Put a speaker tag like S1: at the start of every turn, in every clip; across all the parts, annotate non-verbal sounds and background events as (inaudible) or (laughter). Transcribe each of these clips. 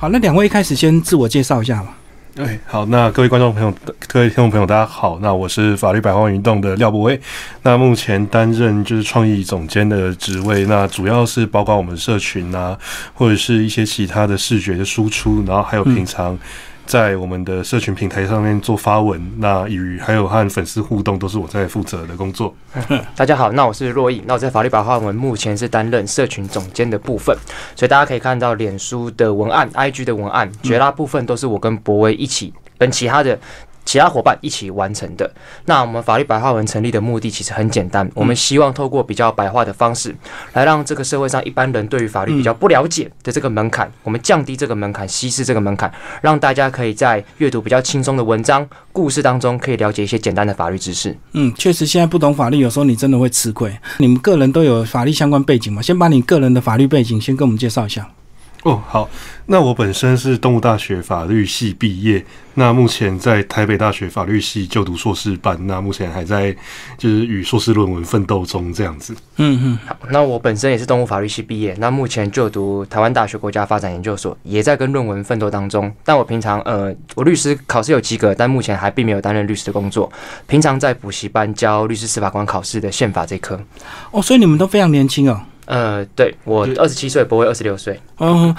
S1: 好，那两位一开始先自我介绍一下吧。
S2: 哎，好，那各位观众朋友、各位听众朋友，大家好。那我是法律百花运动的廖博威，那目前担任就是创意总监的职位，那主要是包括我们社群啊，或者是一些其他的视觉的输出，然后还有平常。在我们的社群平台上面做发文，那与还有和粉丝互动，都是我在负责的工作。(laughs)
S3: 大家好，那我是若毅，那我在法律白话文目前是担任社群总监的部分，所以大家可以看到脸书的文案、IG 的文案，绝大部分都是我跟博威一起跟其他的。其他伙伴一起完成的。那我们法律白话文成立的目的其实很简单，我们希望透过比较白话的方式，来让这个社会上一般人对于法律比较不了解的这个门槛，我们降低这个门槛，稀释这个门槛，让大家可以在阅读比较轻松的文章、故事当中，可以了解一些简单的法律知识。
S1: 嗯，确实，现在不懂法律，有时候你真的会吃亏。你们个人都有法律相关背景吗？先把你个人的法律背景先跟我们介绍一下。
S2: 哦，好，那我本身是动物大学法律系毕业，那目前在台北大学法律系就读硕士班，那目前还在就是与硕士论文奋斗中这样子。
S3: 嗯嗯，好，那我本身也是动物法律系毕业，那目前就读台湾大学国家发展研究所，也在跟论文奋斗当中。但我平常呃，我律师考试有及格，但目前还并没有担任律师的工作，平常在补习班教律师司法官考试的宪法这科。
S1: 哦，所以你们都非常年轻哦。
S3: 呃，对我二十七岁，不会二十六岁。
S2: 嗯，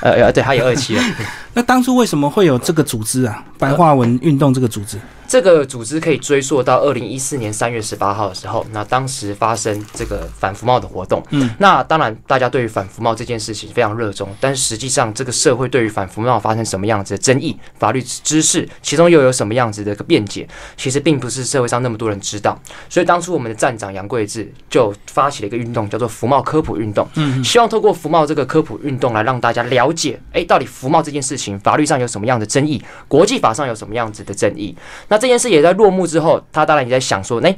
S3: 呃呃，对，他也二十七了。(laughs)
S1: 那当初为什么会有这个组织啊？白话文运动这个组织？
S3: 这个组织可以追溯到二零一四年三月十八号的时候，那当时发生这个反服贸的活动。嗯，那当然，大家对于反服贸这件事情非常热衷，但是实际上，这个社会对于反服贸发生什么样子的争议、法律知识，其中又有什么样子的一个辩解，其实并不是社会上那么多人知道。所以当初我们的站长杨贵志就发起了一个运动，叫做服贸科普运动。嗯，希望透过服贸这个科普运动来让大家了解，哎，到底服贸这件事情法律上有什么样的争议，国际法上有什么样子的争议。那这件事也在落幕之后，他当然也在想说，哎，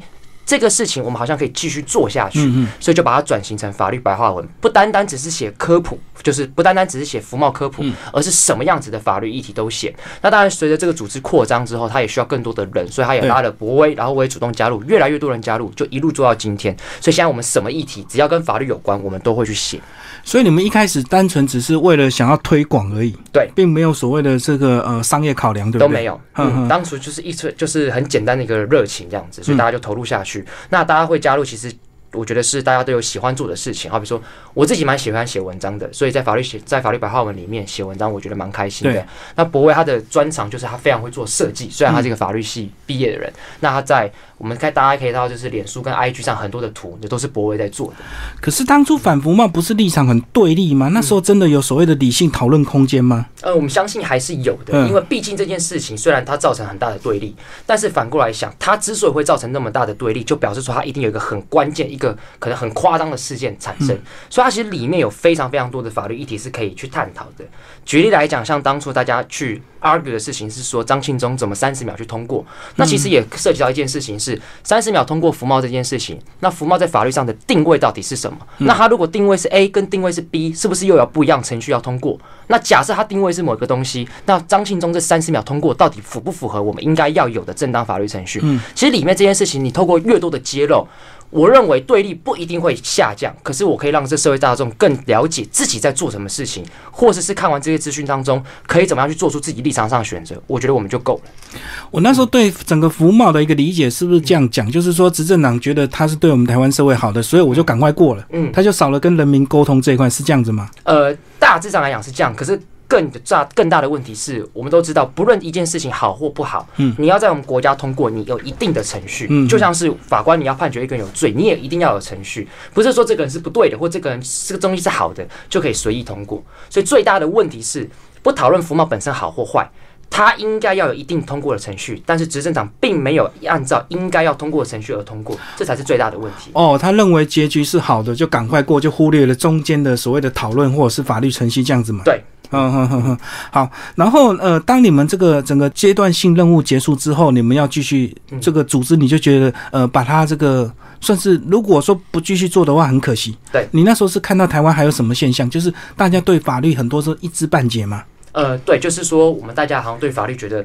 S3: 这个事情我们好像可以继续做下去，所以就把它转型成法律白话文，不单单只是写科普，就是不单单只是写服贸科普，而是什么样子的法律议题都写。那当然，随着这个组织扩张之后，他也需要更多的人，所以他也拉了博威，然后我也主动加入，越来越多人加入，就一路做到今天。所以现在我们什么议题，只要跟法律有关，我们都会去写。
S1: 所以你们一开始单纯只是为了想要推广而已，
S3: 对，
S1: 并没有所谓的这个呃商业考量，对不对？
S3: 都没有，嗯，当初就是一次就是很简单的一个热情这样子，所以大家就投入下去。那大家会加入，其实。我觉得是大家都有喜欢做的事情，好比说我自己蛮喜欢写文章的，所以在法律写在法律白话文里面写文章，我觉得蛮开心的。那博威他的专长就是他非常会做设计，虽然他是一个法律系毕业的人，那他在我们看大家可以看到，就是脸书跟 IG 上很多的图，也都是博威在做的。
S1: 可是当初反服贸不是立场很对立吗？那时候真的有所谓的理性讨论空间吗？
S3: 呃，我们相信还是有的，因为毕竟这件事情虽然它造成很大的对立，但是反过来想，它之所以会造成那么大的对立，就表示说它一定有一个很关键一个可能很。夸张的事件产生，所以它其实里面有非常非常多的法律议题是可以去探讨的。举例来讲，像当初大家去 argue 的事情是说张庆忠怎么三十秒去通过，那其实也涉及到一件事情是三十秒通过服贸这件事情。那服贸在法律上的定位到底是什么？那它如果定位是 A 跟定位是 B，是不是又有不一样程序要通过？那假设它定位是某一个东西，那张庆忠这三十秒通过到底符不符合我们应该要有的正当法律程序？嗯，其实里面这件事情，你透过越多的揭露。我认为对立不一定会下降，可是我可以让这社会大众更了解自己在做什么事情，或者是看完这些资讯当中，可以怎么样去做出自己立场上的选择。我觉得我们就够了。
S1: 我那时候对整个服贸的一个理解是不是这样讲？就是说执政党觉得他是对我们台湾社会好的，所以我就赶快过了。嗯，他就少了跟人民沟通这一块，是这样子吗？
S3: 呃，大致上来讲是这样，可是。更大更大的问题是我们都知道，不论一件事情好或不好，嗯，你要在我们国家通过，你有一定的程序，嗯，就像是法官你要判决一个人有罪，你也一定要有程序，不是说这个人是不对的，或这个人这个东西是好的就可以随意通过。所以最大的问题是，不讨论服贸本身好或坏，它应该要有一定通过的程序，但是执政党并没有按照应该要通过的程序而通过，这才是最大的问题。
S1: 哦，他认为结局是好的，就赶快过，就忽略了中间的所谓的讨论或者是法律程序这样子嘛？
S3: 对。
S1: 嗯哼哼哼，好。然后呃，当你们这个整个阶段性任务结束之后，你们要继续这个组织，你就觉得呃，把它这个算是如果说不继续做的话，很可惜。
S3: 对
S1: 你那时候是看到台湾还有什么现象，就是大家对法律很多时候一知半解嘛？
S3: 呃，对，就是说我们大家好像对法律觉得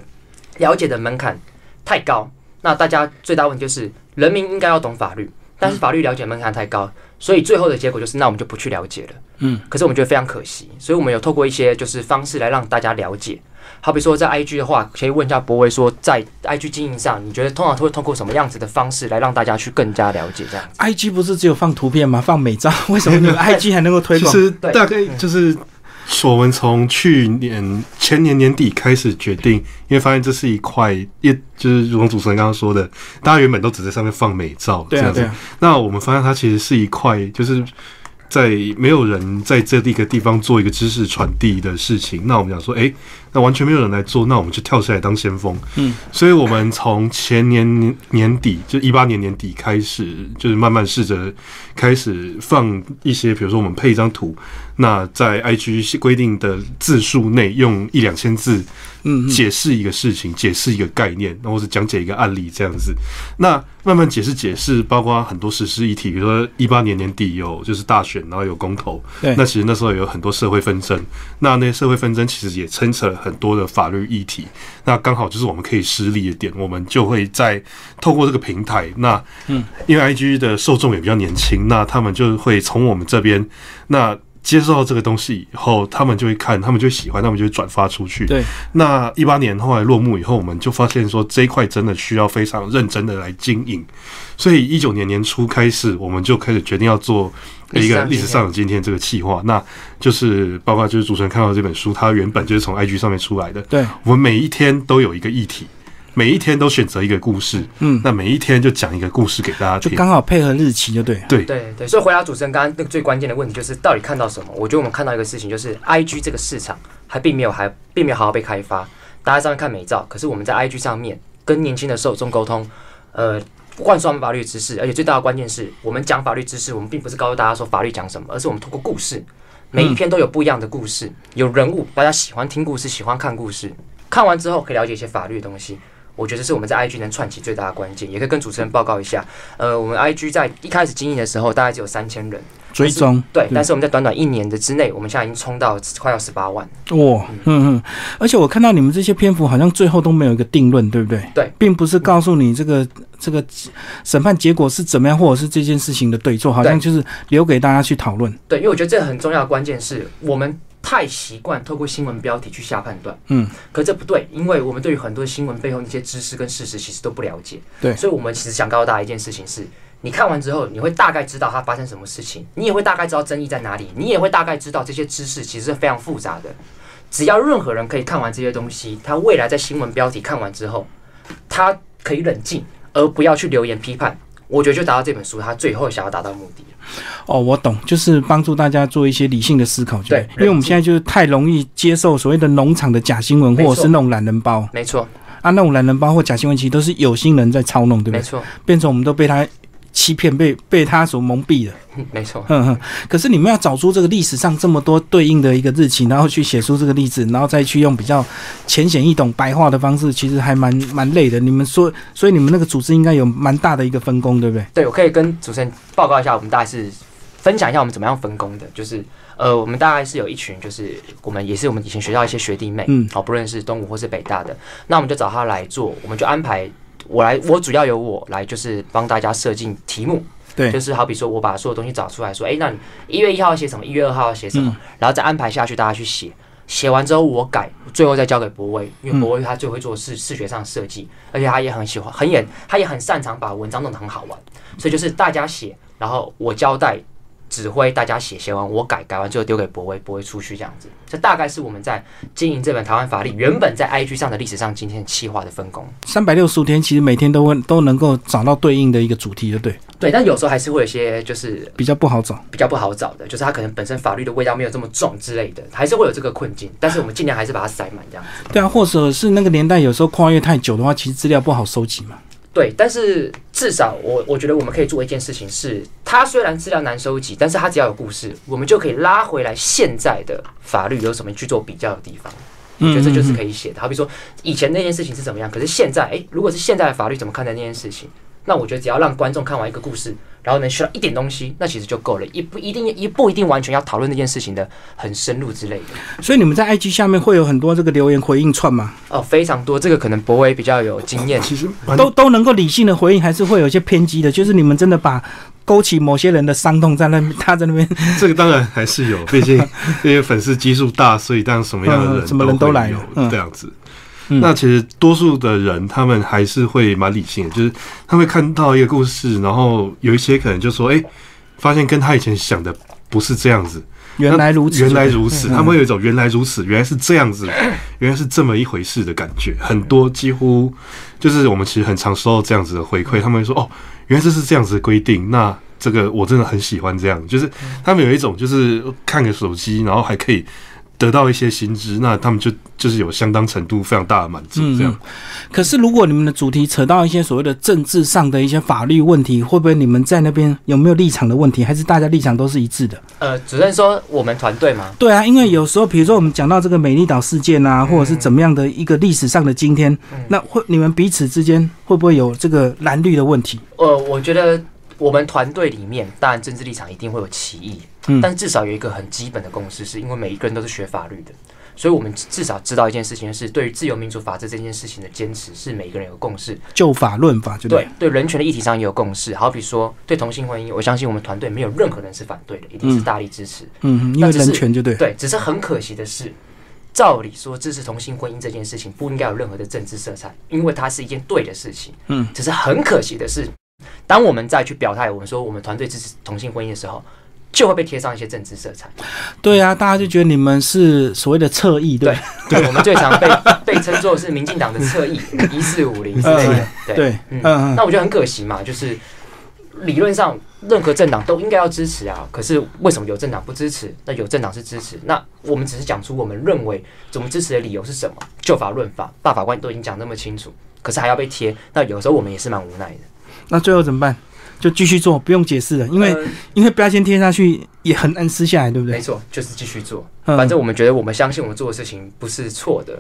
S3: 了解的门槛太高。那大家最大问题就是人民应该要懂法律。但是法律了解门槛太高，所以最后的结果就是，那我们就不去了解了。
S1: 嗯，
S3: 可是我们觉得非常可惜，所以我们有透过一些就是方式来让大家了解。好比说在 IG 的话，可以问一下博威说，在 IG 经营上，你觉得通常会通过什么样子的方式来让大家去更加了解这样
S1: ？IG 不是只有放图片吗？放美照，(laughs) 为什么你们 IG 还能够推广？
S2: 其实大概就是我们从去年前年年底开始决定，因为发现这是一块，也就是如同主持人刚刚说的，大家原本都只在上面放美照这
S1: 对啊，
S2: 样子。那我们发现它其实是一块，就是在没有人在这一个地方做一个知识传递的事情。那我们讲说，诶，那完全没有人来做，那我们就跳出来当先锋。
S1: 嗯，
S2: 所以我们从前年年年底，就一八年年底开始，就是慢慢试着开始放一些，比如说我们配一张图，那在 IG 规定的字数内用一两千字
S1: 嗯嗯，
S2: 解释一个事情，解释一个概念，然后是讲解一个案例这样子。那慢慢解释解释，包括很多实施议题，比如说一八年年底有就是大选，然后有公投，
S1: 对
S2: 那其实那时候有很多社会纷争，那那些社会纷争其实也牵扯了很多的法律议题，那刚好就是我们可以施力的点，我们就会在透过这个平台，那
S1: 嗯，
S2: 因为 IG 的受众也比较年轻，那他们就会从我们这边那。接受到这个东西以后，他们就会看，他们就喜欢，他们就会转发出去。
S1: 对，
S2: 那一八年后来落幕以后，我们就发现说这一块真的需要非常认真的来经营，所以一九年年初开始，我们就开始决定要做一个历史上的今天这个计划，那就是包括就是主持人看到这本书，它原本就是从 IG 上面出来的，
S1: 对，
S2: 我们每一天都有一个议题。每一天都选择一个故事，
S1: 嗯，
S2: 那每一天就讲一个故事给大家听，
S1: 就刚好配合日期，就对了。
S2: 对
S3: 对对，所以回答主持人刚刚那个最关键的问题，就是到底看到什么？我觉得我们看到一个事情，就是 I G 这个市场还并没有还并没有好好被开发。大家上面看美照，可是我们在 I G 上面跟年轻的受众沟通，呃，灌输法律知识，而且最大的关键是我们讲法律知识，我们并不是告诉大家说法律讲什么，而是我们通过故事，每一篇都有不一样的故事，有人物，大家喜欢听故事，喜欢看故事，看完之后可以了解一些法律的东西。我觉得是我们在 IG 能串起最大的关键，也可以跟主持人报告一下。呃，我们 IG 在一开始经营的时候，大概只有三千人
S1: 追踪
S3: 对，但是我们在短短一年的之内，我们现在已经冲到快要十八万。
S1: 哇，嗯嗯，而且我看到你们这些篇幅好像最后都没有一个定论，对不对？
S3: 对，
S1: 并不是告诉你这个这个审判结果是怎么样，或者是这件事情的对错，好像就是留给大家去讨论。
S3: 对，因为我觉得这个很重要的关键是我们太习惯透过新闻标题去下判断，
S1: 嗯，
S3: 可这不对，因为我们对于很多新闻背后那些知识跟事实其实都不了解。
S1: 对
S3: 所以我们其实想告诉大家一件事情是。你看完之后，你会大概知道它发生什么事情，你也会大概知道争议在哪里，你也会大概知道这些知识其实是非常复杂的。只要任何人可以看完这些东西，他未来在新闻标题看完之后，他可以冷静，而不要去留言批判。我觉得就达到这本书他最后想要达到的目的。
S1: 哦，我懂，就是帮助大家做一些理性的思考，就
S3: 对？
S1: 因为我们现在就是太容易接受所谓的农场的假新闻，或者是那种懒人包。
S3: 没错，
S1: 啊，那种懒人包或假新闻，其实都是有心人在操弄，对不对？
S3: 没错，
S1: 变成我们都被他欺骗，被被他所蒙蔽了。(laughs)
S3: 没错。
S1: 哼哼，可是你们要找出这个历史上这么多对应的一个日期，然后去写出这个例子，然后再去用比较浅显易懂、白话的方式，其实还蛮蛮累的。你们说，所以你们那个组织应该有蛮大的一个分工，对不对？
S3: 对，我可以跟主持人报告一下，我们大概是分享一下我们怎么样分工的。就是呃，我们大概是有一群，就是我们也是我们以前学校一些学弟妹，
S1: 嗯
S3: 好，不论是东吴或是北大的，那我们就找他来做，我们就安排我来，我主要由我来，就是帮大家设计题目。
S1: 对
S3: 就是好比说，我把所有东西找出来说，诶，那你一月一号要写什么？一月二号要写什么？然后再安排下去，大家去写。写完之后我改，最后再交给博威，因为博威他最会做视视觉上的设计，而且他也很喜欢，很也他也很擅长把文章弄得很好玩，所以就是大家写，然后我交代指挥大家写，写完我改，改完之后丢给博威，博威出去这样子。这大概是我们在经营这本台湾法律原本在 IG 上的历史上今天企划的分工。
S1: 三百六十五天，其实每天都会都能够找到对应的一个主题，对不对？
S3: 对，但有时候还是会有一些就是
S1: 比较不好找。
S3: 比较不好找的，就是它可能本身法律的味道没有这么重之类的，还是会有这个困境。但是我们尽量还是把它塞满这样子。
S1: 对啊，或者是那个年代有时候跨越太久的话，其实资料不好收集嘛。
S3: 对，但是至少我我觉得我们可以做一件事情是，它虽然资料难收集，但是它只要有故事，我们就可以拉回来现在的法律有什么去做比较的地方。我觉得这就是可以写的。好比说以前那件事情是怎么样，可是现在，诶，如果是现在的法律怎么看待那件事情？那我觉得只要让观众看完一个故事，然后能学到一点东西，那其实就够了，也不一定也不一定完全要讨论那件事情的很深入之类的。
S1: 所以你们在 IG 下面会有很多这个留言回应串吗？
S3: 哦，非常多，这个可能博威比较有经验。
S2: 其实
S1: 都都能够理性的回应，还是会有一些偏激的？就是你们真的把勾起某些人的伤痛在那边，(laughs) 他在那边，(laughs)
S2: 这个当然还是有，毕竟因为粉丝基数大，所以当然什么样的人
S1: 嗯什么人都来
S2: 有
S1: 嗯
S2: 这样子。
S1: 嗯
S2: 那其实多数的人，他们还是会蛮理性的，就是他会看到一个故事，然后有一些可能就说：“哎、发现跟他以前想的不是这样子。”
S1: 原来如此，
S2: 原来如此，
S1: 嗯
S2: 他们会有一种原来如此，原来是这样子，(laughs) 原来是这么一回事的感觉。很多几乎就是我们其实很常收到这样子的回馈，他们会说：“哦，原来这是这样子的规定。”那这个我真的很喜欢这样，就是他们有一种就是看个手机，然后还可以得到一些薪资，那他们就就是有相当程度非常大的满足。这样，
S1: 可是如果你们的主题扯到一些所谓的政治上的一些法律问题，会不会你们在那边有没有立场的问题？还是大家立场都是一致的？
S3: 呃，主任说我们团队嘛，
S1: 对啊，因为有时候比如说我们讲到这个美丽岛事件啊，或者是怎么样的一个历史上的今天，那会你们彼此之间会不会有这个蓝绿的问题？
S3: 呃，我觉得我们团队里面，当然政治立场一定会有歧义，
S1: 嗯
S3: 但至少有一个很基本的共识，是因为每一个人都是学法律的，所以我们至少知道一件事情，是对于自由民主法治这件事情的坚持，是每一个人有共识。
S1: 就法论法，就
S3: 对对人权的议题上也有共识。好比说对同性婚姻，我相信我们团队没有任何人是反对的，一定是大力支持。
S1: 嗯，因为人权就对。
S3: 对，只是很可惜的是，照理说支持同性婚姻这件事情不应该有任何的政治色彩，因为它是一件对的事情。
S1: 嗯，
S3: 只是很可惜的是，当我们再去表态，我们说我们团队支持同性婚姻的时候，就会被贴上一些政治色彩。
S1: 对啊，大家就觉得你们是所谓的侧翼，对
S3: 对对，我们最常被 (laughs) 被称作是民进党的侧翼，一四五零之类的。对，
S1: 对，
S3: 嗯
S1: 嗯嗯
S3: 那我觉得很可惜嘛，就是理论上任何政党都应该要支持啊，可是为什么有政党不支持？那有政党是支持，那我们只是讲出我们认为怎么支持的理由是什么，就法论法，大法官都已经讲那么清楚，可是还要被贴，那有时候我们也是蛮无奈的。
S1: 那最后怎么办？就继续做，不用解释了，因为、
S3: 呃
S1: 因为标签贴下去也很难撕下来，对不对？
S3: 没错，就是继续做，
S1: 嗯
S3: 反正我们觉得我们相信我们做的事情不是错的，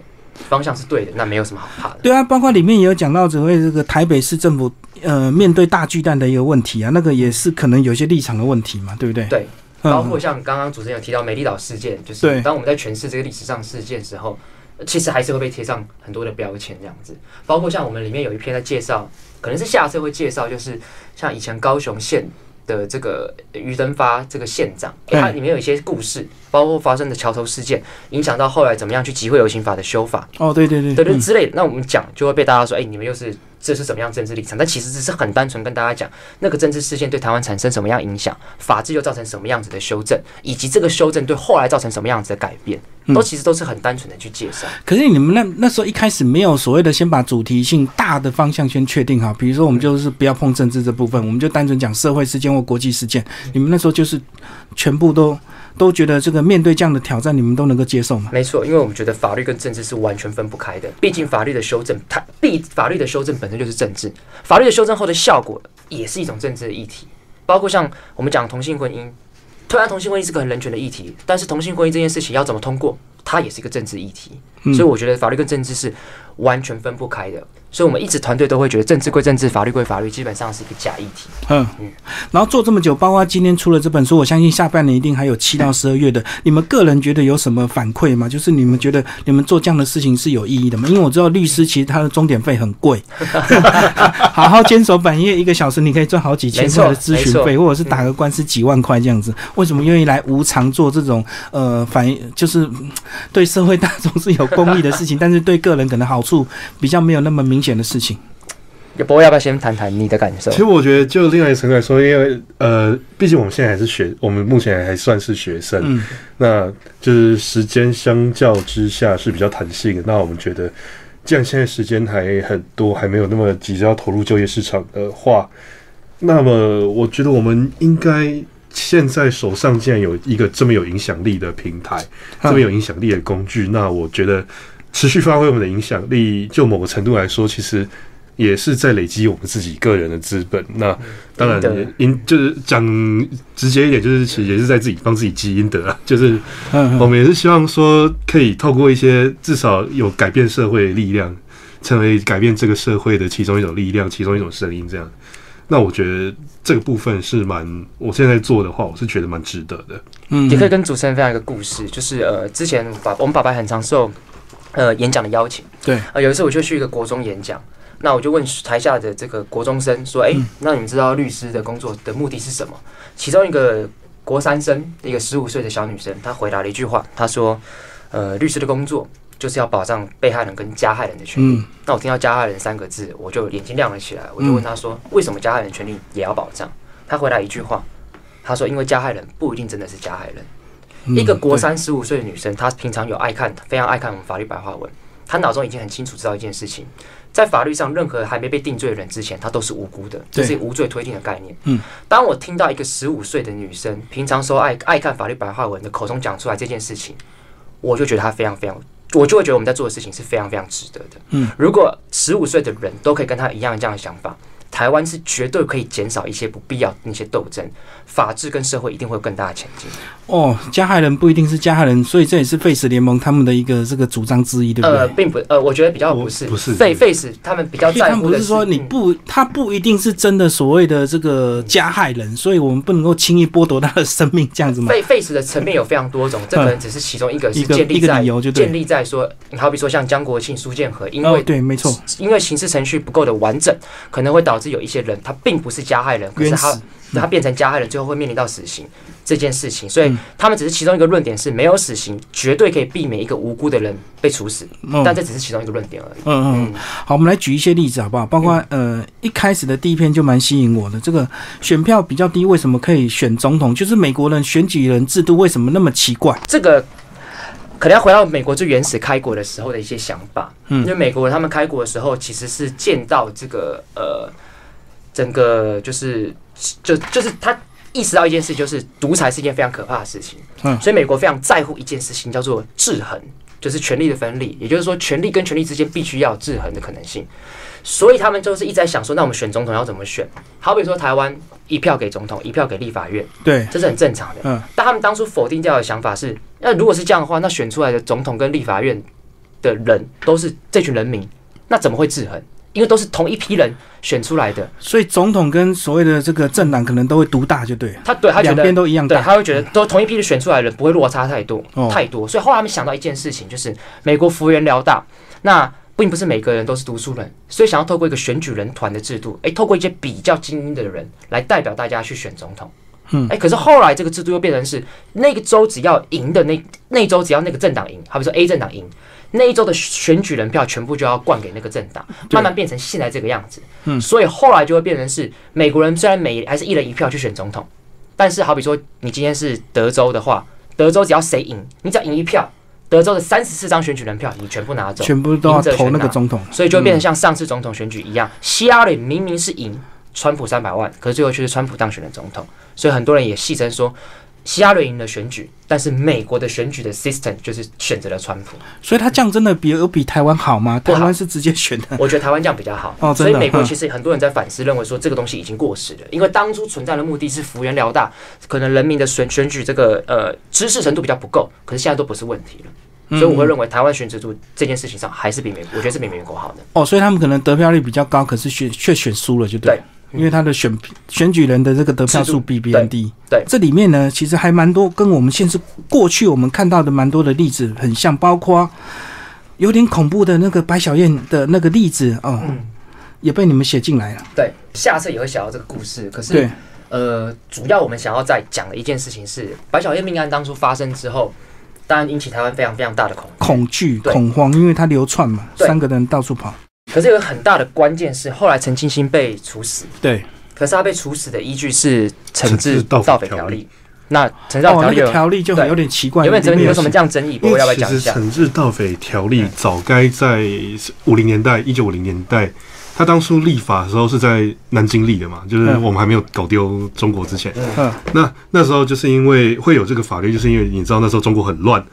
S3: 方向是对的，那没有什么好怕的。
S1: 对啊，包括里面也有讲到，所谓这个台北市政府呃面对大巨蛋的一个问题啊，那个也是可能有些立场的问题嘛，对不对？
S3: 对，
S1: 嗯
S3: 包括像刚刚主持人有提到美丽岛事件，就是当我们在诠释这个历史上事件的时候，呃其实还是会被贴上很多的标签这样子。包括像我们里面有一篇在介绍，可能是下次会介绍，就是像以前高雄县的这个于登发这个县长，诶
S1: 对
S3: 它里面有一些故事，包括发生的桥头事件，影响到后来怎么样去集会游行法的修法，
S1: 哦，对对对，
S3: 对对
S1: 嗯
S3: 之类的。那我们讲就会被大家说，哎、你们又是这是怎么样政治立场？但其实只是很单纯跟大家讲，那个政治事件对台湾产生什么样影响，法治又造成什么样子的修正，以及这个修正对后来造成什么样子的改变，
S1: 嗯
S3: 都其实都是很单纯的去介绍。
S1: 可是你们那那时候一开始没有所谓的先把主题性大的方向先确定好，比如说我们就是不要碰政治这部分，我们就单纯讲社会事件或国际事件。你们那时候就是全部都都觉得这个面对这样的挑战，你们都能够接受吗？
S3: 没错，因为我们觉得法律跟政治是完全分不开的。毕竟法律的修正，它必法律的修正本身就是政治，法律的修正后的效果也是一种政治的议题。包括像我们讲同性婚姻，虽然同性婚姻是个很人权的议题，但是同性婚姻这件事情要怎么通过，它也是一个政治议题。
S1: 嗯
S3: 所以我觉得法律跟政治是完全分不开的。所以我们一直团队都会觉得政治归政治，法律归法律，基本上是一个假议题。
S1: 嗯，然后做这么久，包括今天出了这本书，我相信下半年一定还有七到十二月的。你们个人觉得有什么反馈吗？就是你们觉得你们做这样的事情是有意义的吗？因为我知道律师其实他的钟点费很贵，(laughs) 好好坚守本业一个小时，你可以赚好几千块的咨询费，或者是打个官司几万块这样子。为什么愿意来无偿做这种呃反就是嗯对社会大众是有公益的事情，但是对个人可能好处比较没有那么明显的事情？
S3: 不过要不要先谈谈你的感受
S2: 其？实我觉得，就另外一个层面来说，因为呃，毕竟我们现在还是学，我们目前还算是学生，
S1: 嗯
S2: 那就是时间相较之下是比较弹性的。那我们觉得，既然现在时间还很多，还没有那么急着要投入就业市场的话，那么我觉得我们应该现在手上既然有一个这么有影响力的平台，这么有影响力的工具，那我觉得持续发挥我们的影响力，就某个程度来说，其实。也是在累积我们自己个人的资本。那当然因就是讲直接一点，就是其实也是在自己帮自己积阴德啊。(laughs) 就是我们也是希望说，可以透过一些至少有改变社会的力量，成为改变这个社会的其中一种力量，其中一种声音，这样。那我觉得这个部分是蛮，我现在做的话，我是觉得蛮值得的。
S3: 嗯，也可以跟主持人分享一个故事，就是呃，之前爸我们爸爸很常受呃演讲的邀请，
S1: 对，
S3: 呃，有一次我就去一个国中演讲，那我就问台下的这个国中生说，哎，那你们知道律师的工作的目的是什么？其中一个国三生，一个十五岁的小女生，她回答了一句话，她说，呃，律师的工作。就是要保障被害人跟加害人的权利。那我听到加害人三个字，我就眼睛亮了起来。我就问他说：“为什么加害人权利也要保障？”他回答一句话，他说：“因为加害人不一定真的是加害人。一个国三十五岁的女生，她平常有爱看，非常爱看我们法律白话文。她脑中已经很清楚知道一件事情，在法律上，任何还没被定罪的人之前，她都是无辜的。这是无罪推定的概念。嗯，当我听到一个十五岁的女生平常说爱爱看法律白话文的口中讲出来这件事情，我就觉得她非常非常。我就会觉得我们在做的事情是非常非常值得的。嗯，如果十五岁的人都可以跟他一样这样的想法。台湾是绝对可以减少一些不必要的那些斗争，法治跟社会一定会有更大的前进。
S1: 哦，加害人不一定是加害人，所以这也是 Face 联盟他们的一个这个主张之一，对不对？
S3: 呃，并不，呃，我觉得比较不是，
S2: 不是
S3: Face 他们比较在乎
S1: 的是说你不，他不一定是真的所谓的这个加害人，所以我们不能够轻易剥夺他的生命，这样子吗
S3: ？Face 的层面有非常多种，这可能只是其中一个，是建立在建立在说，你好比说像江国庆、苏建和，因为
S1: 对，没错，
S3: 因为刑事程序不够的完整，可能会导致有一些人他。并不是加害人，可是他他变成加害人，最后会面临到死刑这件事情。所以他们只是其中一个论点，是没有死刑，绝对可以避免一个无辜的人被处死。但这只是其中一个论点而已。
S1: 嗯嗯。好，我们来举一些例子好不好？包括呃，一开始的第一篇就蛮吸引我的，这个选票比较低，为什么可以选总统？就是美国人选举人制度为什么那么奇怪？
S3: 这个可能要回到美国最原始开国的时候的一些想法。嗯，因为美国人他们开国的时候其实是见到这个呃。整个就是就就是他意识到一件事，就是独裁是一件非常可怕的事情。嗯，所以美国非常在乎一件事情，叫做制衡，就是权力的分立。也就是说，权力跟权力之间必须要有制衡的可能性。所以他们就是一直在想说，那我们选总统要怎么选？好比说，台湾一票给总统，一票给立法院，
S1: 对，
S3: 这是很正常的。嗯，但他们当初否定掉的想法是，那如果是这样的话，那选出来的总统跟立法院的人都是这群人民，那怎么会制衡？因为都是同一批人选出来的，
S1: 所以总统跟所谓的这个政党可能都会独大，就对。
S3: 他对他
S1: 两边都一样
S3: 大，他会觉得都同一批的选出来的人不会落差太多太多。所以后来他们想到一件事情，就是美国幅员辽大，那并不是每个人都是读书人，所以想要透过一个选举人团的制度，诶，透过一些比较精英的人来代表大家去选总统。嗯，哎，可是后来这个制度又变成是那个州只要赢的那那州只要那个政党赢，好比说 A 政党赢。那一周的选举人票全部就要灌给那个政党，慢慢变成现在这个样子。嗯，所以后来就会变成是美国人虽然每还是一人一票去选总统，但是好比说你今天是德州的话，德州只要谁赢，你只要赢一票，德州的三十四张选举人票你全部拿走，
S1: 全部都要投那个总统，
S3: 所以就变成像上次总统选举一样，希拉里明明是赢川普三百万，可是最后却是川普当选的总统，所以很多人也戏称说。希拉里赢了选举，但是美国的选举的 system 就是选择了川普，
S1: 所以他这样真的比有比台湾好吗？台湾是直接选的，
S3: 我觉得台湾这样比较好。哦，所以美国其实很多人在反思，认为说这个东西已经过时了，因为当初存在的目的是幅员辽大，可能人民的选选举这个呃知识程度比较不够，可是现在都不是问题了。所以我会认为台湾选制度这件事情上还是比美，我觉得是比美国好的。
S1: 哦，所以他们可能得票率比较高，可是选却选输了，就对。因为他的选选举人的这个得票数比别人低，
S3: 对，
S1: 这里面呢，其实还蛮多跟我们现实过去我们看到的蛮多的例子很像，包括有点恐怖的那个白小燕的那个例子哦，也被你们写进来了。
S3: 对，下次也会想到这个故事。可是，呃，主要我们想要再讲的一件事情是，白小燕命案当初发生之后，当然引起台湾非常非常大的恐
S1: 恐惧恐慌，因为它流窜嘛，三个人到处跑。
S3: 可是有个很大的关键是，后来陈清新被处死。
S1: 对，
S3: 可是他被处死的依据是《惩治盗匪条例》。那《惩治盗
S1: 匪条例》就很有点奇怪。
S3: 有没有有什么这样争议？我要不要讲一下？
S2: 《惩治盗匪条例》早该在五零年代，一九五零年代，他当初立法的时候是在南京立的嘛？就是我们还没有搞丢中国之前。嗯，那那时候就是因为会有这个法律，就是因为你知道那时候中国很乱。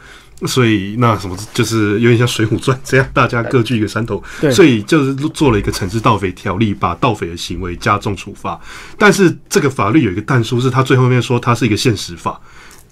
S2: 所以那什么就是有点像《水浒传》这样，大家各据一个山头，所以就是做了一个惩治盗匪条例，把盗匪的行为加重处罚。但是这个法律有一个但书，是他最后面说它是一个现实法，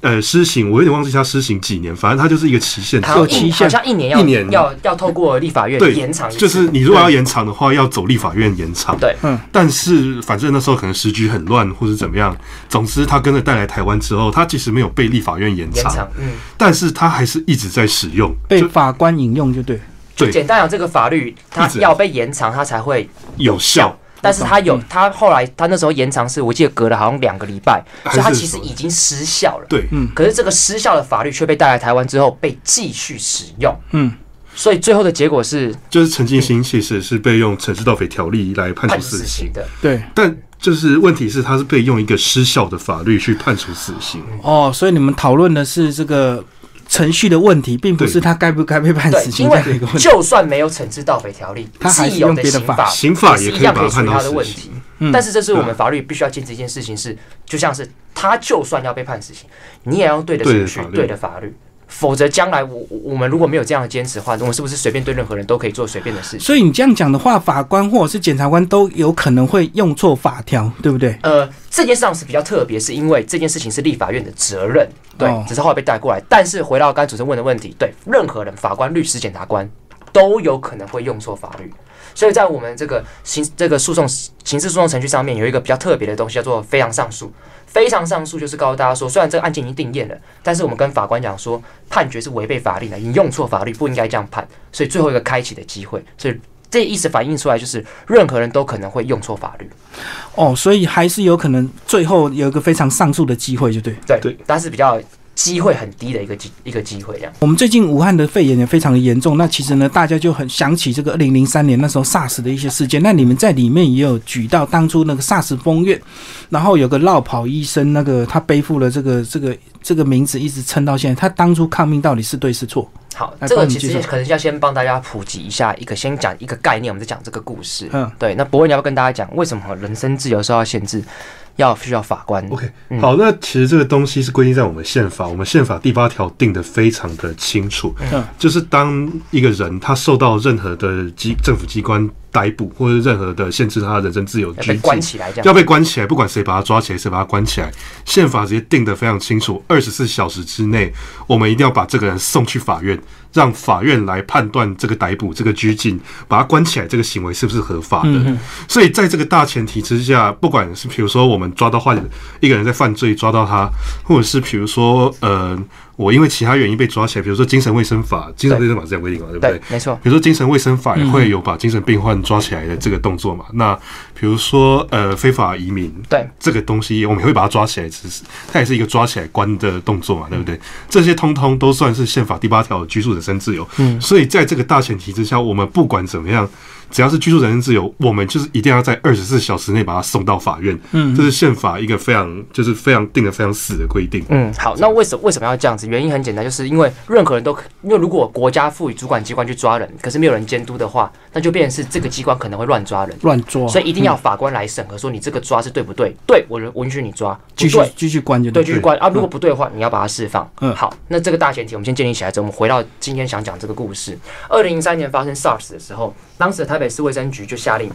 S2: 呃施行，我有点忘记他施行几年，反正他就是一个期限，
S3: 有期限好像一年要
S2: 一年
S3: 要要透过立法院
S2: 对
S3: 延长
S2: 就是你如果要延长的话，要走立法院延长。
S3: 对嗯
S2: 但是反正那时候可能时局很乱，或者怎么样，总之他跟着带来台湾之后，他其实没有被立法院延长，
S3: 嗯，
S2: 但是他还是一直在使用，
S1: 被法官引用就对。
S2: 对
S3: 简单讲，这个法律它要被延长，它才会
S2: 有效。
S3: 但是他有他，后来他那时候延长是我记得隔了好像两个礼拜，所以
S2: 他
S3: 其实已经失效了。
S2: 对，嗯
S3: 可是这个失效的法律却被带来台湾之后被继续使用，
S1: 嗯，
S3: 所以最后的结果是
S2: 就是陈进兴其实是被用《城市盗匪条例》来判处死刑，
S3: 的。
S1: 对。
S2: 但就是问题是他是被用一个失效的法律去判处死刑。
S1: 哦，所以你们讨论的是这个程序的问题，并不是他该不该被判死，刑
S3: 因为
S1: 这样的一个问题。
S3: 就算没有惩治盗匪条例，
S1: 他还
S3: 有
S1: 用别的法
S3: 刑法，
S2: 刑法
S3: 也
S2: 也可以把它
S3: 是一样可以处理他的问题。
S1: 嗯。
S3: 但是这是我们法律必须要坚持一件事情是，就像是他就算要被判死刑，你也要用对的程序
S2: 对的法、律。
S3: 对的法律，否则将来我我我们如果没有这样的坚持的话，我们是不是随便对任何人都可以做随便的事情？
S1: 所以你这样讲的话，法官或者是检察官都有可能会用错法条，对不对？
S3: 呃，这件事上是比较特别，是因为这件事情是立法院的责任，对，
S1: 哦
S3: 只是后来被带过来。但是回到刚才主持人问的问题，对，任何人，法官、律师、检察官都有可能会用错法律。所以在我们这个刑这个诉讼刑事诉讼程序上面，有一个比较特别的东西，叫做非常上诉。非常上诉就是告诉大家说，虽然这个案件已经定验了，但是我们跟法官讲说，判决是违背法律的，你用错法律，不应该这样判。所以最后一个开启的机会，所以这意思反映出来就是，任何人都可能会用错法律。
S1: 哦，所以还是有可能最后有一个非常上诉的机会，就对。
S3: 对，
S2: 对
S3: 但是比较机会很低的一个机一个机会这样。
S1: 我们最近武汉的肺炎也非常的严重，那其实呢，大家就很想起这个二零零三年那时候 SARS 的一些事件。那你们在里面也有举到当初那个 SARS 封院，然后有个落跑医生，那个他背负了这个这个这个名字一直撑到现在，他当初抗命到底是对是错？
S3: 好，
S1: 来
S3: 这个其实可能要先帮大家普及一下一个，先讲一个概念，我们再讲这个故事。
S1: 嗯，
S3: 对。那博文你要不要跟大家讲，为什么人身自由受到限制，要需要法官
S2: ？OK，
S3: 嗯
S2: 好，那其实这个东西是规定在我们宪法，我们宪法第八条定的非常的清楚，
S1: 嗯
S2: 就是当一个人他受到任何的机政府机关逮捕或者任何的限制他人身自由拘
S3: 要被关
S2: 禁。
S3: 起来这样。
S2: 要被关起来，不管谁把他抓起来，谁把他关起来，宪法直接定的非常清楚，二十四小时之内，我们一定要把这个人送去法院，让法院来判断这个逮捕、这个拘禁、把他关起来这个行为是不是合法的。所以在这个大前提之下，不管是比如说我们抓到坏人一个人在犯罪，抓到他，或者是比如说呃，我因为其他原因被抓起来，比如说精神卫生法，精神卫生法是这样规定嘛，对不对
S3: 对？，没错。
S2: 比如说精神卫生法也会有把精神病患抓起来的这个动作嘛。那比如说呃非法移民，
S3: 对
S2: 这个东西我们也会把它抓起来，只是它也是一个抓起来关的动作嘛，对不对？这些通通都算是宪法第八条的居住人身自由。嗯，所以在这个大前提之下，我们不管怎么样。只要是居住人身自由，我们就是一定要在二十四小时内把他送到法院。嗯，这是宪法一个非常就是非常定的非常死的规定。
S3: 嗯，好，那为什么为什么要这样子？原因很简单，就是因为任何人都可，因为如果国家赋予主管机关去抓人，可是没有人监督的话，那就变成是这个机关可能会乱抓人，
S1: 乱抓，
S3: 所以一定要法官来审核，说你这个抓是对不对？对我允我允许你抓，不
S1: 继续
S3: 对
S1: 继续关就
S3: 对，
S1: 对。
S3: 继续关啊！如果不对的话，你要把他释放。
S1: 嗯
S3: 好，那这个大前提我们先建立起来之后，我们回到今天想讲这个故事。二零零三年发生 SARS 的时候，当时的台北市卫生局就下令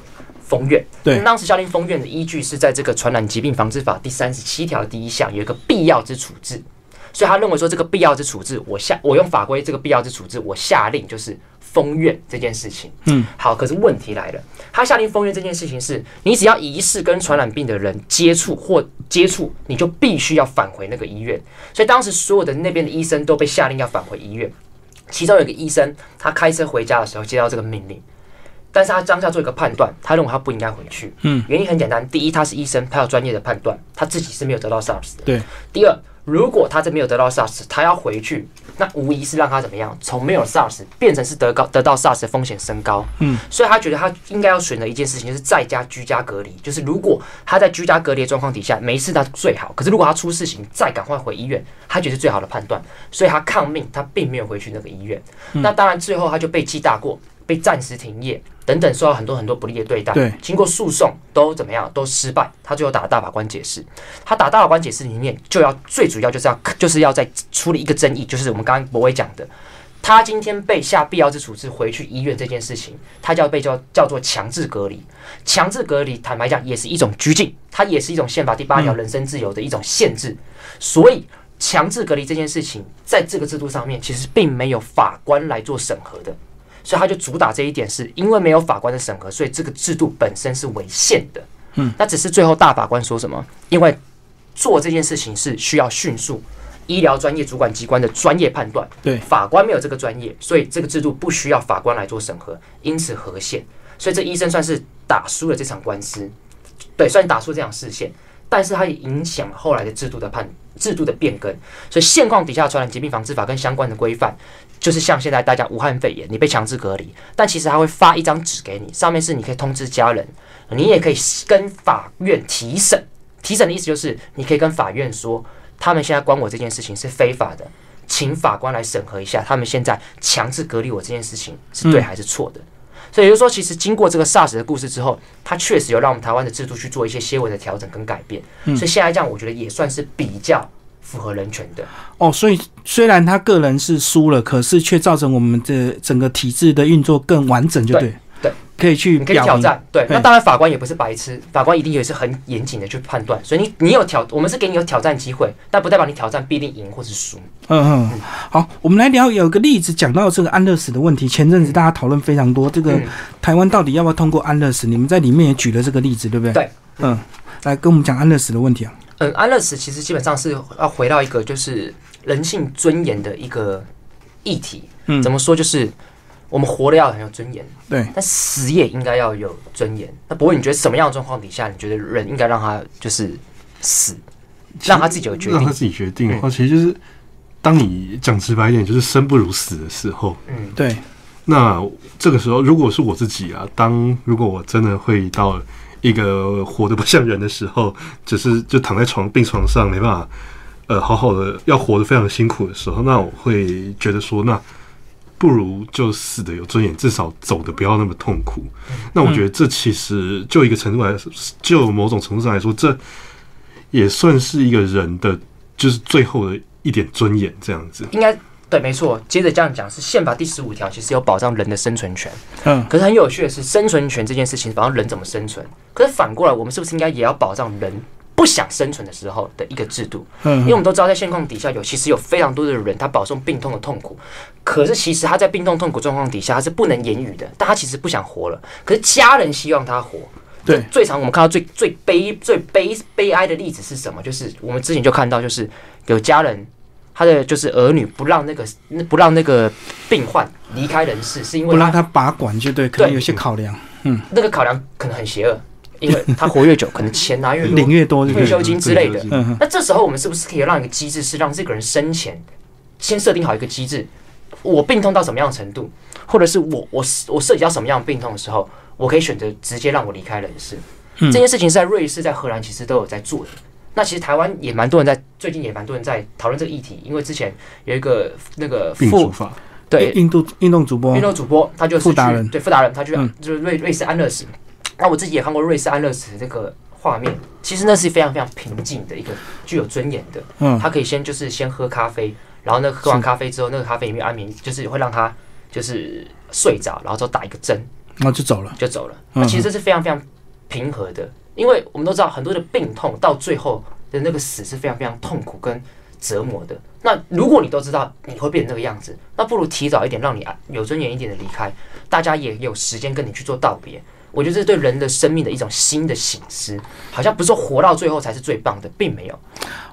S3: 封院。
S1: 对
S3: 当时下令封院的依据是在这个《传染疾病防治法》第三十七条第一项有一个必要之处置，所以他认为说这个必要之处置，我下我用法规这个必要之处置，我下令就是封院这件事情。
S1: 嗯，
S3: 好，可是问题来了，他下令封院这件事情是，你只要疑似跟传染病的人接触或接触，你就必须要返回那个医院。所以当时所有的那边的医生都被下令要返回医院。其中有一个医生，他开车回家的时候接到这个命令，但是他当下做一个判断，他认为他不应该回去。
S1: 嗯，
S3: 原因很简单，第一，他是医生，他有专业的判断，他自己是没有得到 SARS 的。
S1: 对。
S3: 第二，如果他真没有得到 SARS，他要回去，那无疑是让他怎么样，从没有 SARS 变成是得高得到 SARS 的风险升高。
S1: 嗯，
S3: 所以他觉得他应该要选择一件事情，就是在家居家隔离。就是如果他在居家隔离的状况底下没事，他最好。可是如果他出事情，再赶快回医院，他觉得是最好的判断。所以他抗命，他并没有回去那个医院。那当然最后他就被记大过，被暂时停业。等等，受到很多很多不利的对待。
S1: 对，
S3: 经过诉讼都怎么样？都失败。他最后打了大法官解释，他打大法官解释里面就要最主要就是要就是要在处理一个争议，就是我们刚刚博威讲的，他今天被下必要之处置回去医院这件事情，他就要被叫叫做强制隔离。强制隔离，坦白讲也是一种拘禁，它也是一种宪法第八条人身自由的一种限制。所以强制隔离这件事情，在这个制度上面，其实并没有法官来做审核的，所以他就主打这一点，是因为没有法官的审核，所以这个制度本身是违宪的。嗯，那只是最后大法官说什么？因为做这件事情是需要迅速医疗专业主管机关的专业判断，
S1: 对
S3: 法官没有这个专业，所以这个制度不需要法官来做审核，因此合宪。所以这医生算是打输了这场官司，对，算是打输这场事件，但是它也影响了后来的制度的判制度的变更。所以现况底下，传染疾病防治法跟相关的规范，就是像现在大家武汉肺炎，你被强制隔离，但其实他会发一张纸给你，上面是你可以通知家人，你也可以跟法院提审。提审的意思就是你可以跟法院说，他们现在关我这件事情是非法的，请法官来审核一下，他们现在强制隔离我这件事情是对还是错的。所以也就是说，其实经过这个 SARS 的故事之后，它确实有让我们台湾的制度去做一些些微的调整跟改变。所以现在这样，我觉得也算是比较符合人权的。
S1: 哦，所以虽然他个人是输了，可是却造成我们的整个体制的运作更完整，就对。
S3: 对，
S1: 可以去
S3: 你可以挑战。对，那当然法官也不是白痴，法官一定也是很严谨的去判断。所以你你有挑，我们是给你有挑战机会，但不代表你挑战必定赢或是输。
S1: 嗯嗯，好，我们来聊有个例子，讲到这个安乐死的问题。前阵子大家讨论非常多，这个台湾到底要不要通过安乐死？你们在里面也举了这个例子，对不对？
S3: 对，
S1: 嗯，来跟我们讲安乐死的问题啊。
S3: 嗯，安乐死其实基本上是要回到一个就是人性尊严的一个议题。嗯，怎么说？就是我们活的要很有尊严，
S1: 对，
S3: 但死也应该要有尊严。那不过你觉得什么样的状况底下，你觉得人应该让他就是死，让他自己有决定？
S2: 让他自己决定的话，其实就是当你讲直白一点，就是生不如死的时候。
S3: 嗯，
S1: 对，
S2: 那这个时候，如果是我自己啊，当如果我真的会到一个活得不像人的时候，(laughs) 只是就躺在床病床上没办法，呃，好好的要活得非常辛苦的时候，那我会觉得说，那不如就死的有尊严，至少走的不要那么痛苦。那我觉得这其实就一个程度来说，就某种程度上来说，这也算是一个人的就是最后的一点尊严，这样子。
S3: 应该对，没错。接着这样讲，是宪法第十五条，其实有保障人的生存权。
S1: 嗯，
S3: 可是很有趣的是，生存权这件事情保障人怎么生存，可是反过来，我们是不是应该也要保障人不想生存的时候的一个制度？
S1: 嗯
S3: 因为我们都知道，在现况底下有其实有非常多的人，他饱受病痛的痛苦，可是其实他在病痛痛苦状况底下，他是不能言语的，但他其实不想活了，可是家人希望他活。
S1: 对
S3: 最常我们看到最最悲最悲悲哀的例子是什么？就是我们之前就看到，就是有家人他的就是儿女不让那个不让那个病患离开人世，是因为
S1: 不让他把管，就对，可能有些考量，嗯
S3: 那个考量可能很邪恶，因为 (laughs) 他活越久，可能钱拿越多，
S1: 领越多？
S3: 退休金之类的。那这时候我们是不是可以让一个机制，是让这个人生前先设定好一个机制，我病痛到什么样的程度，或者是我我我涉及到什么样的病痛的时候，我可以选择直接让我离开人世。
S1: 嗯
S3: 这件事情是在瑞士、在荷兰其实都有在做的。那其实台湾也蛮多人在，最近也蛮多人在讨论这个议题，因为之前有一个那个副
S2: 法，
S3: 对
S1: 印度运动主播
S3: 运，动主播，他就是去
S1: 人
S3: 对富达人，他去
S1: 嗯
S3: 就是瑞瑞士安乐死。那我自己也看过瑞士安乐死的这个画面，其实那是非常非常平静的一个具有尊严的。
S1: 嗯，
S3: 他可以先就是先喝咖啡，然后呢喝完咖啡之后，那个咖啡里面安眠，就是会让他就是睡着，然后之后打一个针
S1: 然后就走了，
S3: 就走了。
S1: 嗯
S3: 那其实这是非常非常平和的，因为我们都知道很多的病痛到最后的那个死是非常非常痛苦跟折磨的。那如果你都知道你会变成那个样子，那不如提早一点，让你啊有尊严一点的离开，大家也有时间跟你去做道别。我觉得这是对人的生命的一种新的醒思，好像不是说活到最后才是最棒的，并没有。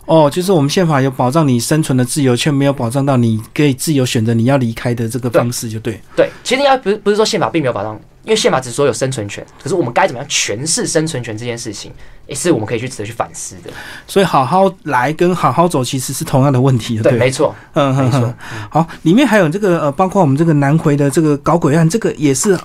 S1: 哦，就是我们宪法有保障你生存的自由，却没有保障到你可以自由选择你要离开的这个方式，就对。
S3: 对，其实应该不是不是说宪法并没有保障，因为宪法只说有生存权，可是我们该怎么样诠释生存权这件事情，也是我们可以去值得去反思的。
S1: 所以好好来跟好好走其实是同样的问题，
S3: 对，
S1: 对。
S3: 没错，
S1: 嗯哼
S3: 没错，。
S1: 好，里面还有这个呃，包括我们这个南回的这个搞鬼案，这个也是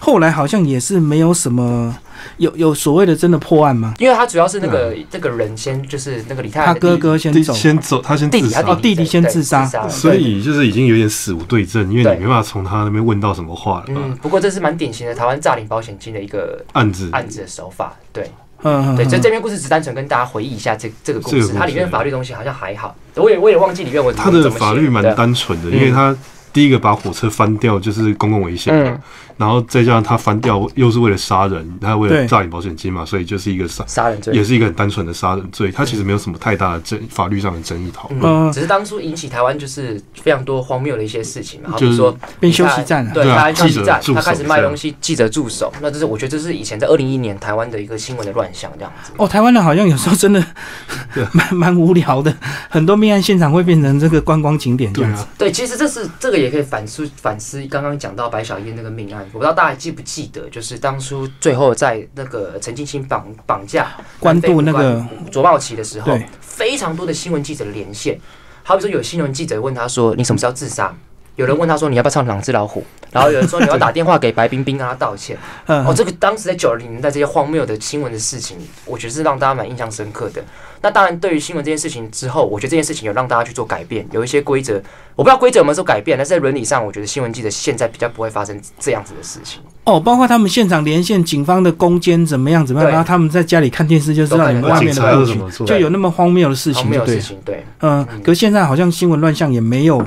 S1: 后来好像也是没有什么有有所谓的真的破案吗？
S3: 因为他主要是那个这个人先就是那个李太
S1: 他哥哥先走，
S2: 先走，他先
S3: 弟弟，他
S2: 自杀，
S1: 弟弟先自杀。
S2: 所以就是已经有点死无对证，因为你没办法从他那边问到什么话了
S3: 嗯？，不过这是蛮典型的台湾诈领保险金的一个
S2: 案子。
S3: 案子的手法。对。
S1: 嗯
S3: 对，所以
S1: 嗯。
S3: 这篇故事只单纯跟大家回忆一下这这个故事，它里面法律东西好像还好，我也我也忘记里面我
S2: 他的法律蛮
S3: 对
S2: 单纯的，
S3: 嗯
S2: 因为他第一个把火车翻掉就是公共危险然后再加上他翻掉又是为了杀人，他为了诈领保险金嘛，所以就是一个杀，
S3: 杀人罪。
S2: 也是一个很单纯的杀人罪，他其实没有什么太大的争法律上的争议讨论。
S1: 嗯
S3: 只是当初引起台湾就是非常多荒谬的一些事情嘛，好
S2: 就是
S3: 说
S1: 变休息站了
S3: 对，
S2: 对啊
S3: 台湾休息站
S2: 记者，
S3: 他开始卖东西，记者助手，那这是我觉得这是以前在二零一一年台湾的一个新闻的乱象这样子。
S1: 哦，台湾人好像有时候真的 (laughs) 蛮蛮无聊的，很多命案现场会变成这个观光景点这样子。
S2: 对啊，
S3: 对，其实这是这个也可以反思反思刚刚讲到白小燕那个命案，我不知道大家记不记得，就是当初最后在那个陈进清绑绑架
S1: 关渡那个
S3: 卓茂奇的时候，非常多的新闻记者连线，好比说有新闻记者问他说：“你什么时候自杀？”有人问他说：“你要不要唱《两只老虎》？” (laughs) 然后有人说：“你要打电话给白冰冰，跟他道歉。(laughs) ”
S1: 嗯
S3: 哦，这个当时在九零年代这些荒谬的新闻的事情，我觉得是让大家蛮印象深刻的。那当然，对于新闻这件事情之后，我觉得这件事情有让大家去做改变，有一些规则，我不知道规则有没有做改变，但是在伦理上，我觉得新闻记者现在比较不会发生这样子的事情。
S1: 哦，包括他们现场连线警方的攻坚怎么样怎么样，然后他们在家里看电视就知道你们外面的布局？就有那么荒谬的事情，就对嗯，可现在好像新闻乱象也没有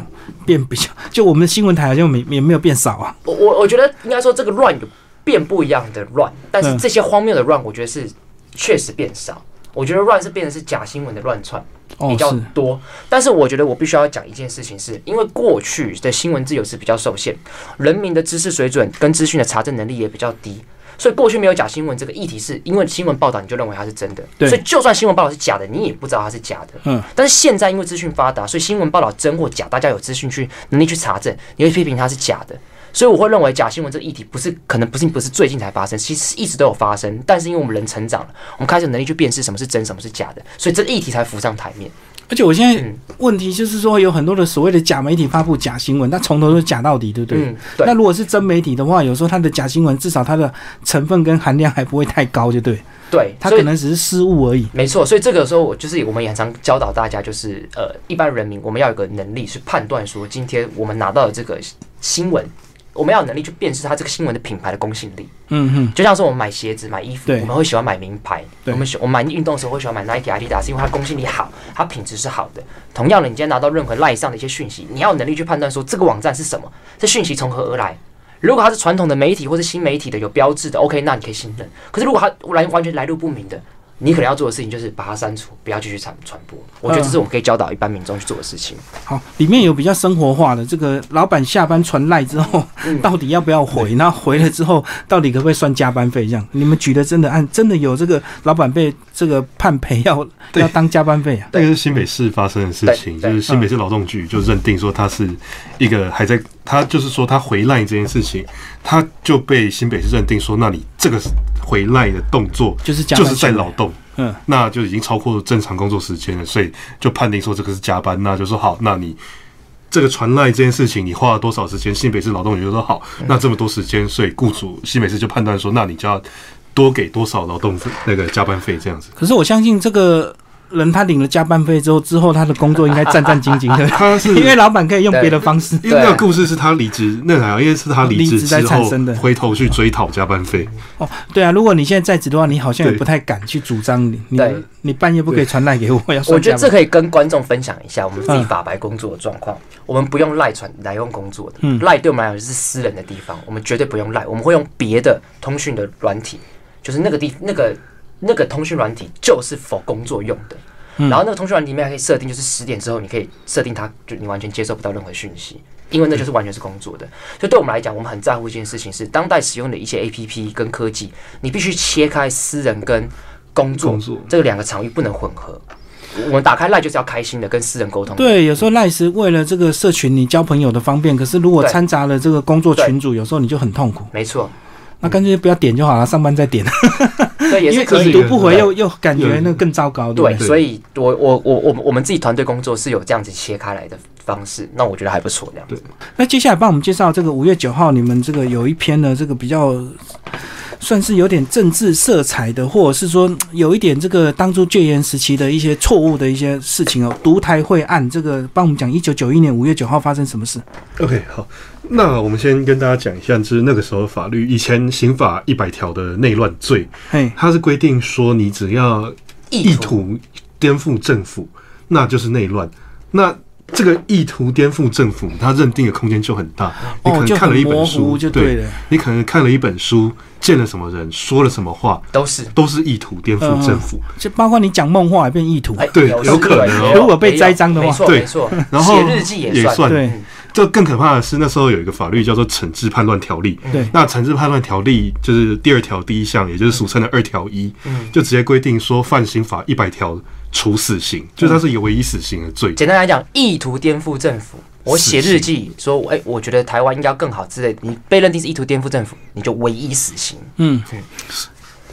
S1: 变比较，(laughs) 就我们的新闻台好像没也没有变少啊。
S3: 我我我觉得应该说这个乱有变不一样的乱，但是
S1: 嗯
S3: 这些荒谬的乱，我觉得是确实变少。我觉得乱是变成是假新闻的乱窜。
S1: 哦
S3: 比，较
S1: 是，
S3: 多。但是我觉得我必须要讲一件事情是，因为过去的新闻自由是比较受限，人民的知识水准跟资讯的查证能力也比较低。所以过去没有假新闻这个议题，是因为新闻报道你就认为它是真的，所以就算新闻报道是假的，你也不知道它是假的。
S1: 嗯，
S3: 但是现在因为资讯发达，所以新闻报道真或假，大家有资讯去能力去查证，你会批评它是假的。所以我会认为假新闻这个议题不是可能不是不是最近才发生，其实一直都有发生。但是因为我们人成长了，我们开始有能力去辨识什么是真，什么是假的，所以这个议题才浮上台面。
S1: 而且我现在
S3: 嗯
S1: 问题就是说，有很多的所谓的假媒体发布假新闻，那从头都是假到底，对不对？
S3: 嗯，对
S1: 那。如果是真媒体的话，有时候它的假新闻至少它的成分跟含量还不会太高，就对，
S3: 对，
S1: 它可能只是失误而已。
S3: 没错，所以这个时候我就是我们也很常教导大家，就是呃，一般人民我们要有个能力去判断说，今天我们拿到的这个新闻，我们要有能力去辨识它这个新闻的品牌的公信力。
S1: 嗯哼，
S3: 就像是我们买鞋子、买衣服，我们会喜欢买名牌。
S1: 对
S3: 我们喜我们买运动的时候会喜欢买 Nike、Adidas，因为它公信力好，它品质是好的。同样的，你今天拿到任何赖上的一些讯息，你要有能力去判断说这个网站是什么，这讯息从何而来。如果它是传统的媒体或是新媒体的有标志的，OK，那你可以信任。可是如果它来完全来路不明的，你可能要做的事情就是把它删除，不要继续传传播。我觉得这是我们可以教导一般民众去做的事情。
S1: 好，里面有比较生活化的，这个老板下班传赖之后，
S3: 嗯 (laughs)
S1: 到底要不要回？然后回了之后，到底可不可以算加班费？这样，你们举的真的按，真的有这个老板被这个判赔要要当加班费啊？
S2: 那个是新北市发生的事情，就是新北市劳动局就认定说他是一个还在，他就是说他回赖这件事情，他就被新北市认定说，那你这个回赖的动作
S1: 就是
S2: 就是在劳动，
S1: 嗯，
S2: 那就已经超过正常工作时间了，所以就判定说这个是加班，那就说好，那你。这个传赖这件事情，你花了多少时间？新北市劳动局就说好，那这么多时间，所以雇主新北市就判断说，那你就要多给多少劳动那个加班费这样子。
S1: 可是我相信这个人他领了加班费之后，之后他的工作应该战战兢兢的，(laughs)
S2: 他是 (laughs)
S1: 因为老板可以用别的方式。
S2: 因为那个故事是他离职，那个好因为是他离职之后
S1: 产生的
S2: 回头去追讨加班费，
S1: 哦，对啊，如果你现在在职的话，你好像也不太敢去主张你你
S3: 对
S1: 你半夜不可以传赖给我，要
S3: 我。觉得这可以跟观众分享一下我们自己
S1: 嗯
S3: 法白工作的状况。我们不用赖传来用工作的
S1: 嗯，
S3: 赖、对我们来讲就是私人的地方，我们绝对不用赖，我们会用别的通讯的软体，就是那个地那个那个通讯软体就是否工作用的。
S1: 嗯
S3: 然后那个通讯软体里面还可以设定，就是十点之后你可以设定它，就你完全接收不到任何讯息，因为那就是完全是工作的。所以对我们来讲，我们很在乎一件事情是，当代使用的一些 APP 跟科技，你必须切开私人跟工作
S2: 工作
S3: 这个两个场域不能混合。我们打开赖就是要开心的跟私人沟通。
S1: 对，有时候赖是为了这个社群你交朋友的方便，可是如果掺杂了这个工作群组，有时候你就很痛苦。
S3: 没错，
S1: 那干脆不要点就好了，上班再点，因为
S3: 是可以
S1: 读不回又又感觉那更糟糕，对？
S3: 所以我我我我我们自己团队工作是有这样子切开来的方式，那我觉得还不错，这样子。
S1: 那接下来帮我们介绍这个五月九号，你们这个有一篇呢，这个比较算是有点政治色彩的，或者是说嗯有一点这个当初戒严时期的一些错误的一些事情哦。独台会案，这个帮我们讲一九九一年五月九号发生什么事
S2: ？OK，好，那我们先跟大家讲一下，就是那个时候法律，以前刑法一百条的内乱罪，
S1: 嘿，
S2: 它是规定说你只要意图颠覆政府，那就是内乱。那这个意图颠覆政府，他认定的空间就很大。你可能看了一本书，
S1: 对了。
S2: 你可能看了一本书，见了什么人，说了什么话，
S3: 都是。
S2: 都是意图颠覆政府。
S1: 就包括你讲梦话也变意图。
S3: 哎，
S2: 对
S3: 有
S2: 有可能哦
S1: 如果被栽赃的话
S2: 对
S3: 没错。
S2: 然后
S3: 写日记算，
S2: 也算
S1: 对
S3: 嗯
S2: 这更可怕的是，那时候有一个法律叫做《惩治叛乱条例》。
S1: 对
S2: 那《惩治叛乱条例》就是第二条第一项，也就是俗称的二条一，
S3: 嗯
S2: 就直接规定说，犯刑法一百条处死刑，就是它是一个唯一死刑的罪。
S3: 简单来讲，意图颠覆政府。我写日记说，哎、我觉得台湾应该要更好之类的。你被认定是意图颠覆政府，你就唯一死刑。
S1: 嗯，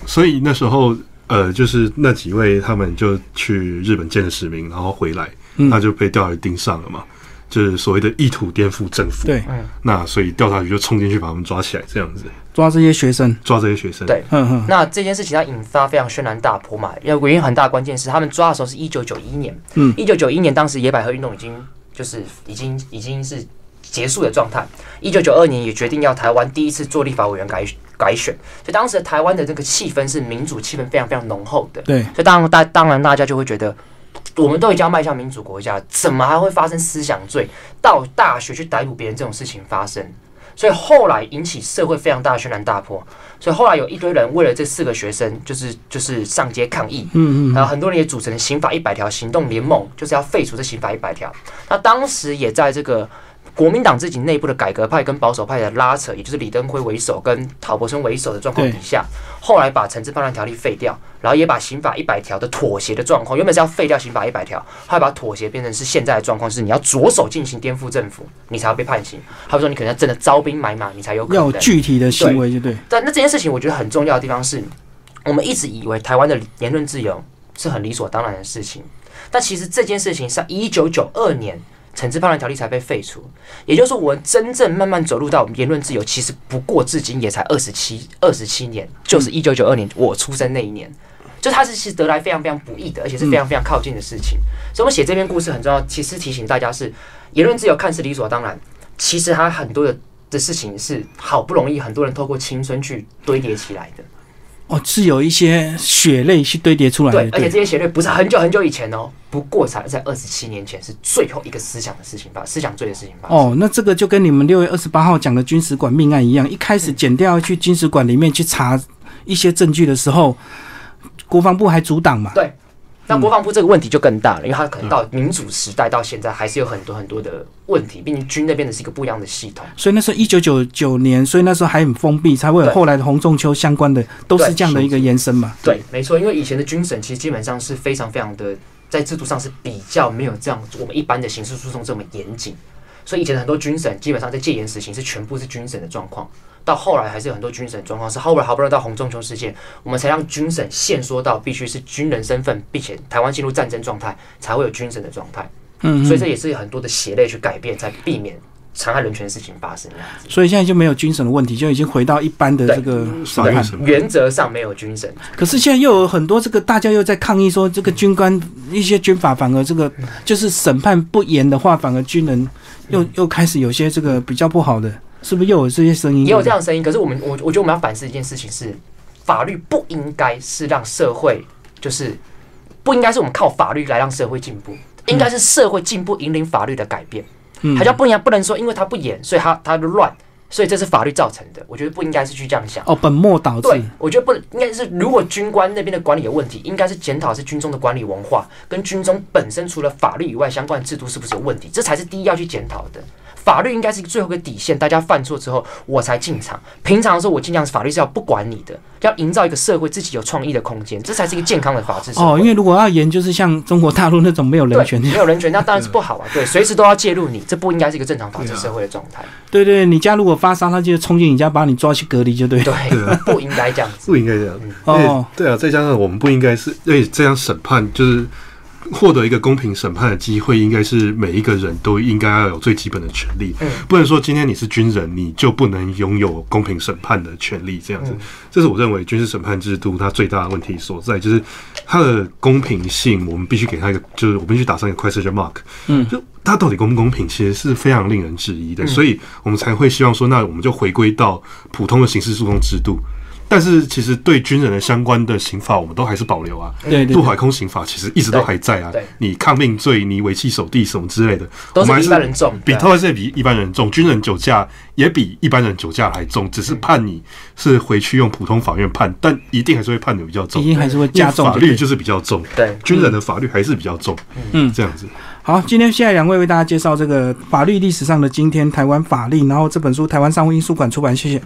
S2: 所以那时候，呃，就是那几位他们就去日本见了史明，然后回来，
S1: 嗯
S2: 那就被调查局盯上了嘛，就是所谓的意图颠覆政府。
S1: 对，
S2: 那所以调查局就冲进去把他们抓起来，这样子。
S1: 抓这些学生。
S2: 抓这些学生。
S3: 对。
S1: 嗯哼，
S3: 那这件事情它引发非常轩然大波嘛，因为原因很大关键是他们抓的时候是一九九一年，
S1: 嗯。
S3: 一九九一年当时野百合运动已经就是已经已经是结束的状态，一九九二年也决定要台湾第一次做立法委员改改选，所以当时台湾的这个气氛是民主气氛非常非常浓厚的，
S1: 对，
S3: 所以当然大当然大家就会觉得。我们都已经要迈向民主国家，怎么还会发生思想罪？到大学去逮捕别人这种事情发生，所以后来引起社会非常大的轩然大波。所以后来有一堆人为了这四个学生，就是就是上街抗议，
S1: 嗯嗯，
S3: 然后很多人也组成刑法一百条行动联盟，就是要废除这刑法一百条。那当时也在这个国民党自己内部的改革派跟保守派的拉扯，也就是李登辉为首跟陶博生为首的状况底下，后来把惩治叛乱条例废掉，然后也把刑法一百条的妥协的状况，原本是要废掉刑法一百条，后来把妥协变成是现在的状况，是你要着手进行颠覆政府，你才要被判刑。还有说你可能要真的招兵买马，你才有可能。
S1: 具体的行为就对。
S3: 但那这件事情，我觉得很重要的地方是，我们一直以为台湾的言论自由是很理所当然的事情，但其实这件事情是一九九二年惩治叛乱条例才被废除，也就是说，我们真正慢慢走入到言论自由，其实不过至今也才二十七二十七年，就是一九九二年我出生那一年。就它是其实得来非常非常不易的，而且是非常非常靠近的事情。所以，我们写这篇故事很重要，其实提醒大家是言论自由看似理所当然，其实它很多的的事情是好不容易很多人透过青春去堆叠起来的。
S1: 哦，是有一些血泪去堆叠出来的，，
S3: 对而且这些血泪不是很久很久以前哦，不过才在二十七年前是最后一个思想的事情吧，思想罪的事情吧。
S1: 哦，那这个就跟你们六月二十八号讲的军使馆命案一样，一开始剪掉去军使馆里面去查一些证据的时候，国防部还阻挡嘛？
S3: 对，那国防部这个问题就更大了，因为它可能到民主时代到现在还是有很多很多的问题，毕竟军那边的是一个不一样的系统。
S1: 所以那时候一九九九年，所以那时候还很封闭，才会有
S3: 对
S1: 后来的洪仲秋相关的，都是这样的一个延伸嘛。
S3: 对，没错，因为以前的军审其实基本上是非常非常的，在制度上是比较没有这样我们一般的刑事诉讼这么严谨，所以以前很多军审基本上在戒严实行是全部是军审的状况。到后来还是有很多军审状况，是后来好不容易到红中秋事件，我们才让军审限缩到必须是军人身份，并且台湾进入战争状态才会有军审的状态。
S1: 嗯，
S3: 所以这也是很多的血泪去改变，才避免残害人权的事情发生。
S1: 所以现在就没有军审的问题，就已经回到一般的这个。
S3: 原则上没有军审，
S1: 可是现在又有很多这个大家又在抗议说，这个军官一些军法反而这个就是审判不严的话，反而军人又又开始有些这个比较不好的，是不是又有这些声音？
S3: 也有这样的声音。可是我们，我我觉得我们要反思一件事情是，法律不应该是让社会就是不应该是我们靠法律来让社会进步，应该是社会进步引领法律的改变。
S1: 嗯
S3: 还叫不应该不能说因为他不严，所以他他就乱，所以这是法律造成的。我觉得不应该是去这样想。
S1: 哦，本末倒置。
S3: 对，我觉得不，应该是如果军官那边的管理有问题，应该是检讨是军中的管理文化跟军中本身除了法律以外相关的制度是不是有问题，这才是第一要去检讨的。法律应该是最后一个底线，大家犯错之后我才进场。平常的时候我尽量法律是要不管你的，要营造一个社会自己有创意的空间，这才是一个健康的法治社会。
S1: 哦，因为如果要研究是像中国大陆那种没有人权，
S3: 没有人权，那当然是不好啊。对，随时都要介入你，这不应该是一个正常法治社会的状态。
S1: 对对，你家如果发烧，他就冲进你家把你抓去隔离，就对。
S3: 对，(laughs) 不应该这样子。
S2: 不应该这样。
S1: 哦
S2: 对啊，再加上我们不应该是，而且这样审判就是获得一个公平审判的机会，应该是每一个人都应该要有最基本的权利，
S3: 嗯
S2: 不能说今天你是军人，你就不能拥有公平审判的权利，这样子
S3: 嗯。
S2: 这是我认为军事审判制度它最大的问题所在，就是它的公平性，我们必须给它一个，就是我们必须打上一个 question mark。
S1: 嗯
S2: 就它到底公不公平，其实是非常令人质疑的，
S3: 嗯
S2: 所以我们才会希望说，那我们就回归到普通的刑事诉讼制度。但是其实对军人的相关的刑法，我们都还是保留啊。
S1: 对对
S2: 陆海空刑法其实一直都还在啊
S3: 对对。
S2: 你抗命罪、你违弃守地什么之类的，
S3: 都是一般人重，
S2: 比都是比一般人重。军人酒驾也比一般人酒驾还重，只是判你是回去用普通法院判，但一定还是会判的比较重
S1: 一。定还是会加重
S2: 法律就是比较重，
S3: 对
S2: 军人的法律还是比较重，
S1: 嗯
S2: 这样子。
S1: 好，今天谢谢两位为大家介绍这个法律历史上的今天台湾法令，然后这本书台湾商务印书馆出版，谢谢。